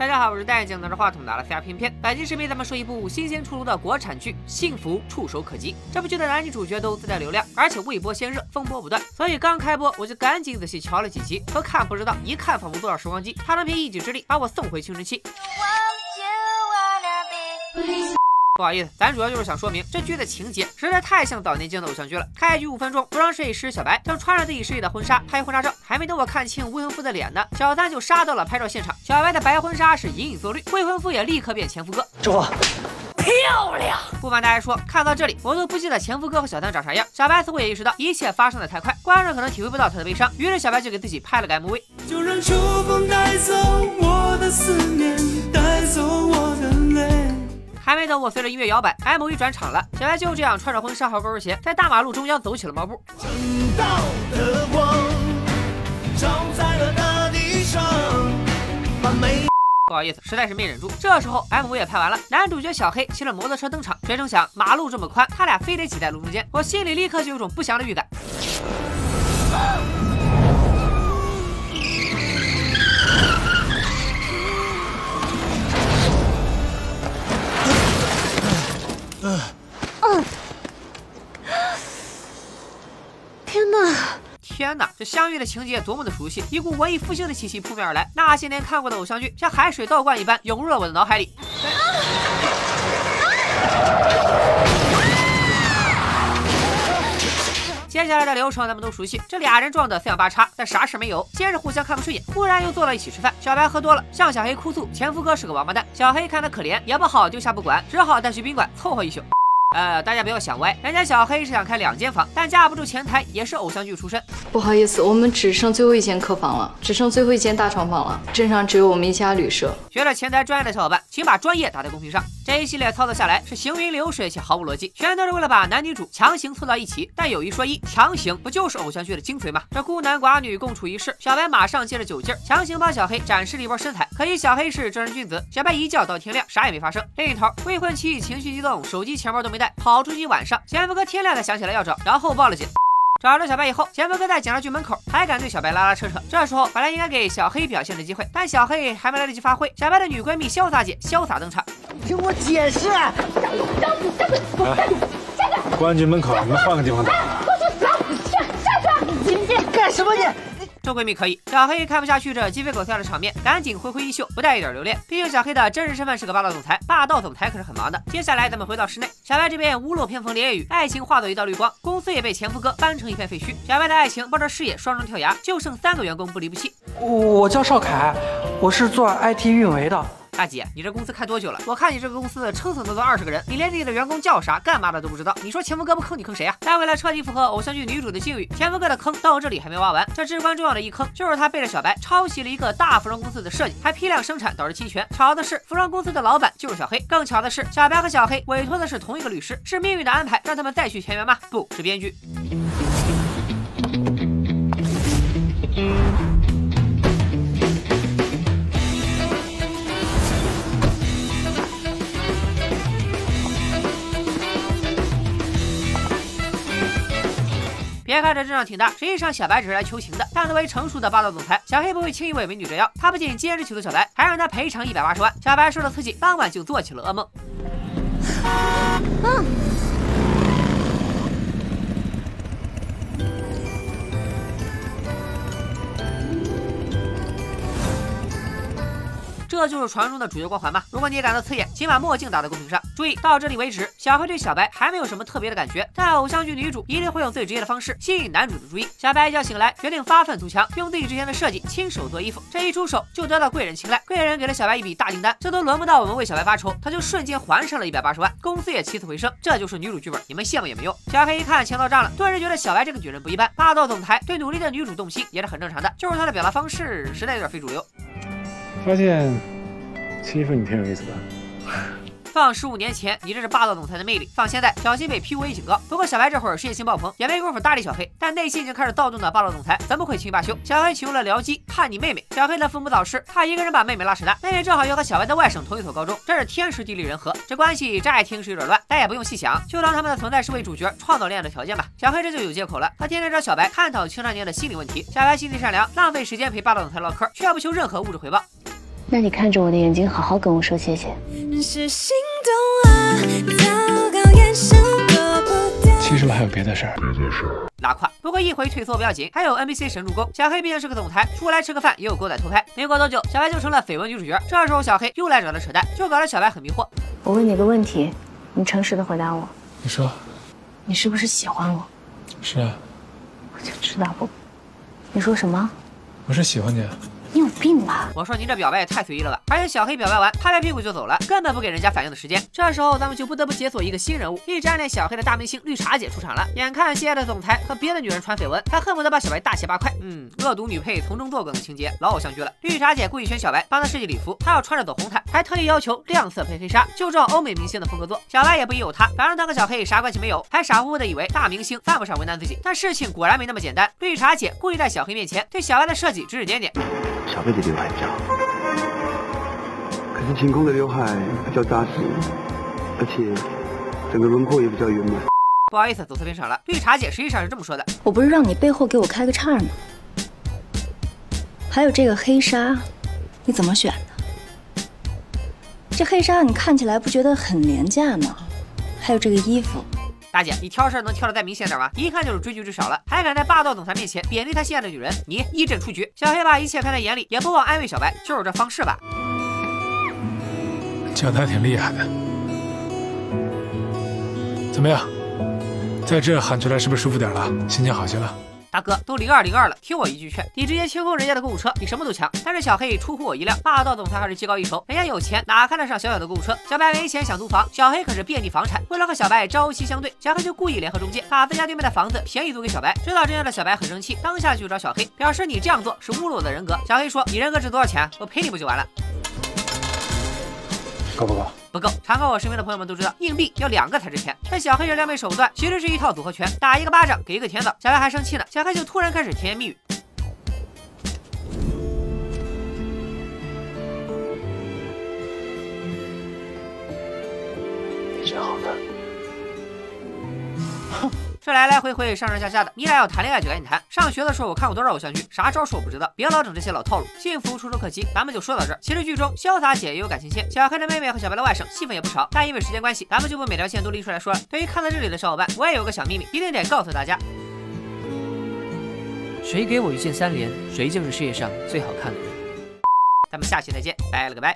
大家好，我是戴眼镜拿着话筒拿了 CR 片片。本期视频咱们说一部新鲜出炉的国产剧《幸福触手可及》。这部剧的男女主角都自带流量，而且未播先热，风波不断，所以刚开播我就赶紧仔细瞧了几集。不看不知道，一看仿佛坐上时光机，他能凭一己之力把我送回青春期。不好意思，咱主要就是想说明这剧的情节实在太像早年间的偶像剧了。开局五分钟，服装设计师小白正穿着自己设计的婚纱拍婚纱照，还没等我看清未婚夫的脸呢，小三就杀到了拍照现场。小白的白婚纱是隐隐作绿，未婚夫也立刻变前夫哥。师傅，漂亮！不瞒大家说，看到这里我都不记得前夫哥和小三长啥样。小白似乎也意识到一切发生的太快，观众可能体会不到他的悲伤，于是小白就给自己拍了个 MV。就让秋风带走我我随着音乐摇摆，MV 转场了，小白就这样穿着婚纱和高跟鞋，在大马路中央走起了毛步。正道的光照在了大地上，把美不好意思，实在是没忍住。这时候 MV 也拍完了，男主角小黑骑着摩托车登场，谁成想马路这么宽，他俩非得挤在路中间，我心里立刻就有种不祥的预感。这相遇的情节多么的熟悉，一股文艺复兴的气息扑面而来。那些年看过的偶像剧，像海水倒灌一般涌入了我的脑海里。接下来的流程咱们都熟悉，这俩人撞得四仰八叉，但啥事没有。先是互相看不顺眼，忽然又坐到一起吃饭。小白喝多了，向小黑哭诉前夫哥是个王八蛋。小黑看他可怜，也不好丢下不管，只好带去宾馆凑合一宿。呃，大家不要想歪，人家小黑是想开两间房，但架不住前台也是偶像剧出身。不好意思，我们只剩最后一间客房了，只剩最后一间大床房了。镇上只有我们一家旅社。学了前台专业的小伙伴，请把专业打在公屏上。这一系列操作下来是行云流水且毫无逻辑，全都是为了把男女主强行凑到一起。但有一说一，强行不就是偶像剧的精髓吗？这孤男寡女共处一室，小白马上借着酒劲儿强行帮小黑展示了一波身材。可惜小黑是正人君子，小白一觉到天亮，啥也没发生。另一头，未婚妻情绪激动，手机钱包都没带，跑出去一晚上。前夫哥天亮才想起来要找，然后报了警。找着小白以后，前夫哥在警察局门口还敢对小白拉拉扯扯。这时候本来应该给小黑表现的机会，但小黑还没来得及发挥，小白的女闺蜜潇洒姐潇洒登场。听我解释。下去，公安局门口，你们换个地方等。我说走，下下去，你你干什么你？这闺蜜可以，小黑看不下去这鸡飞狗跳的场面，赶紧挥挥衣袖，不带一点留恋。毕竟小黑的真实身份是个霸道总裁，霸道总裁可是很忙的。接下来咱们回到室内，小白这边屋漏偏逢连夜雨，爱情化作一道绿光，公司也被前夫哥搬成一片废墟。小白的爱情抱着事业双双跳崖，就剩三个员工不离不弃。我叫邵凯，我是做 IT 运维的。大姐，你这公司开多久了？我看你这个公司撑死都都二十个人，你连自己的员工叫啥、干嘛的都不知道。你说前夫哥不坑你坑谁呀？但为了彻底符合偶像剧女主的境遇，前夫哥的坑到这里还没挖完。这至关重要的一坑，就是他背着小白抄袭了一个大服装公司的设计，还批量生产，导致侵权。巧的是，服装公司的老板就是小黑。更巧的是，小白和小黑委托的是同一个律师，是命运的安排，让他们再续前缘吗？不是编剧。别看这阵仗挺大，实际上小白只是来求情的。但作为成熟的霸道总裁，小黑不会轻易为美女折腰。他不仅坚持起诉小白，还让他赔偿一百八十万。小白受到刺激，当晚就做起了噩梦。这就是传说中的主角光环吗？如果你也感到刺眼，请把墨镜打在公屏上。注意到这里为止，小黑对小白还没有什么特别的感觉，但偶像剧女主一定会用最直接的方式吸引男主的注意。小白一觉醒来，决定发愤图强，用自己之前的设计亲手做衣服。这一出手就得到贵人青睐，贵人给了小白一笔大订单，这都轮不到我们为小白发愁，他就瞬间还上了一百八十万，公司也起死回生。这就是女主剧本，你们羡慕也没用。小黑一看钱到账了，顿时觉得小白这个女人不一般，霸道总裁对努力的女主动心也是很正常的，就是他的表达方式实在有点非主流。发现。欺负你挺有意思的。放十五年前，你这是霸道总裁的魅力；放现在，小心被 PUA 警告。不过小白这会儿事业心爆棚，也没工夫搭理小黑。但内心已经开始躁动的霸道总裁，怎么会轻易罢休？小黑启用了僚机叛逆妹妹。小黑的父母早逝，他一个人把妹妹拉扯大。妹妹正好又和小白的外甥同一所高中，这是天时地利人和。这关系乍一听是有点乱，但也不用细想，就当他们的存在是为主角创造恋爱的条件吧。小黑这就有借口了，他天天找小白探讨青少年的心理问题。小白心地善良，浪费时间陪霸道总裁唠嗑，却不求任何物质回报。那你看着我的眼睛，好好跟我说谢谢。是心动啊，糟糕，眼神躲不掉。其实我还有别的事儿。拉胯。不过一回退缩不要紧，还有 NBC 神助攻。小黑毕竟是个总裁，出来吃个饭也有狗仔偷拍。没过多久，小白就成了绯闻女主角。这时候小黑又来找他扯淡，就搞得小白很迷惑。我问你个问题，你诚实的回答我，你说你是不是喜欢我？是啊，我就知道不。你说什么？我是喜欢你啊。你有病吧？我说您这表白也太随意了吧！而且小黑表白完，拍拍屁股就走了，根本不给人家反应的时间。这时候咱们就不得不解锁一个新人物，一直暗恋小黑的大明星绿茶姐出场了。眼看心爱的总裁和别的女人传绯闻，他恨不得把小白大卸八块。嗯，恶毒女配从中作梗的情节，老偶像剧了。绿茶姐故意选小白帮她设计礼服，她要穿着走红毯，还特意要求亮色配黑纱，就照欧美明星的风格做。小白也不疑有他，反正他和小黑啥关系没有，还傻乎乎的以为大明星犯不上为难自己。但事情果然没那么简单，绿茶姐故意在小黑面前对小白的设计指指点点。小贝的刘海长，可是晴空的刘海比较扎实，而且整个轮廓也比较圆满。不好意思，走错片场了。绿茶姐实际上是这么说的：我不是让你背后给我开个叉吗？还有这个黑纱，你怎么选的？这黑纱你看起来不觉得很廉价吗？还有这个衣服，大姐，你挑事儿能挑的再明显点吗？一看就是追剧之少了，还敢在霸道总裁面前贬低他心爱的女人，你一阵出局。小黑把一切看在眼里，也不忘安慰小白，就是这方式吧。叫他挺厉害的。怎么样，在这喊出来是不是舒服点了？心情好些了？大哥，都零二零二了，听我一句劝，你直接清空人家的购物车，比什么都强。但是小黑出乎我意料，霸道总裁还是技高一筹，人家有钱，哪看得上小小的购物车？小白没钱想租房，小黑可是遍地房产。为了和小白朝夕相对，小黑就故意联合中介，把自家对面的房子便宜租给小白。知道这样的小白很生气，当下就找小黑，表示你这样做是侮辱我的人格。小黑说：“你人格值多少钱？我赔你不就完了？”够不够？不够，常看我视频的朋友们都知道，硬币要两个才值钱。但小黑这撩妹手段其实是一套组合拳，打一个巴掌给一个甜枣。小黑还生气呢，小黑就突然开始甜言蜜语。你真好看。这来来回回上上下下的，你俩要谈恋爱就赶紧谈。上学的时候我看过多少偶像剧，啥招数我不知道，别老整这些老套路。幸福触手可及，咱们就说到这儿。其实剧中潇洒姐也有感情线，小黑的妹妹和小白的外甥戏份也不少，但因为时间关系，咱们就不每条线都拎出来说了。对于看到这里的小伙伴，我也有个小秘密，一定得告诉大家。谁给我一键三连，谁就是世界上最好看的人。咱们下期再见，拜了个拜。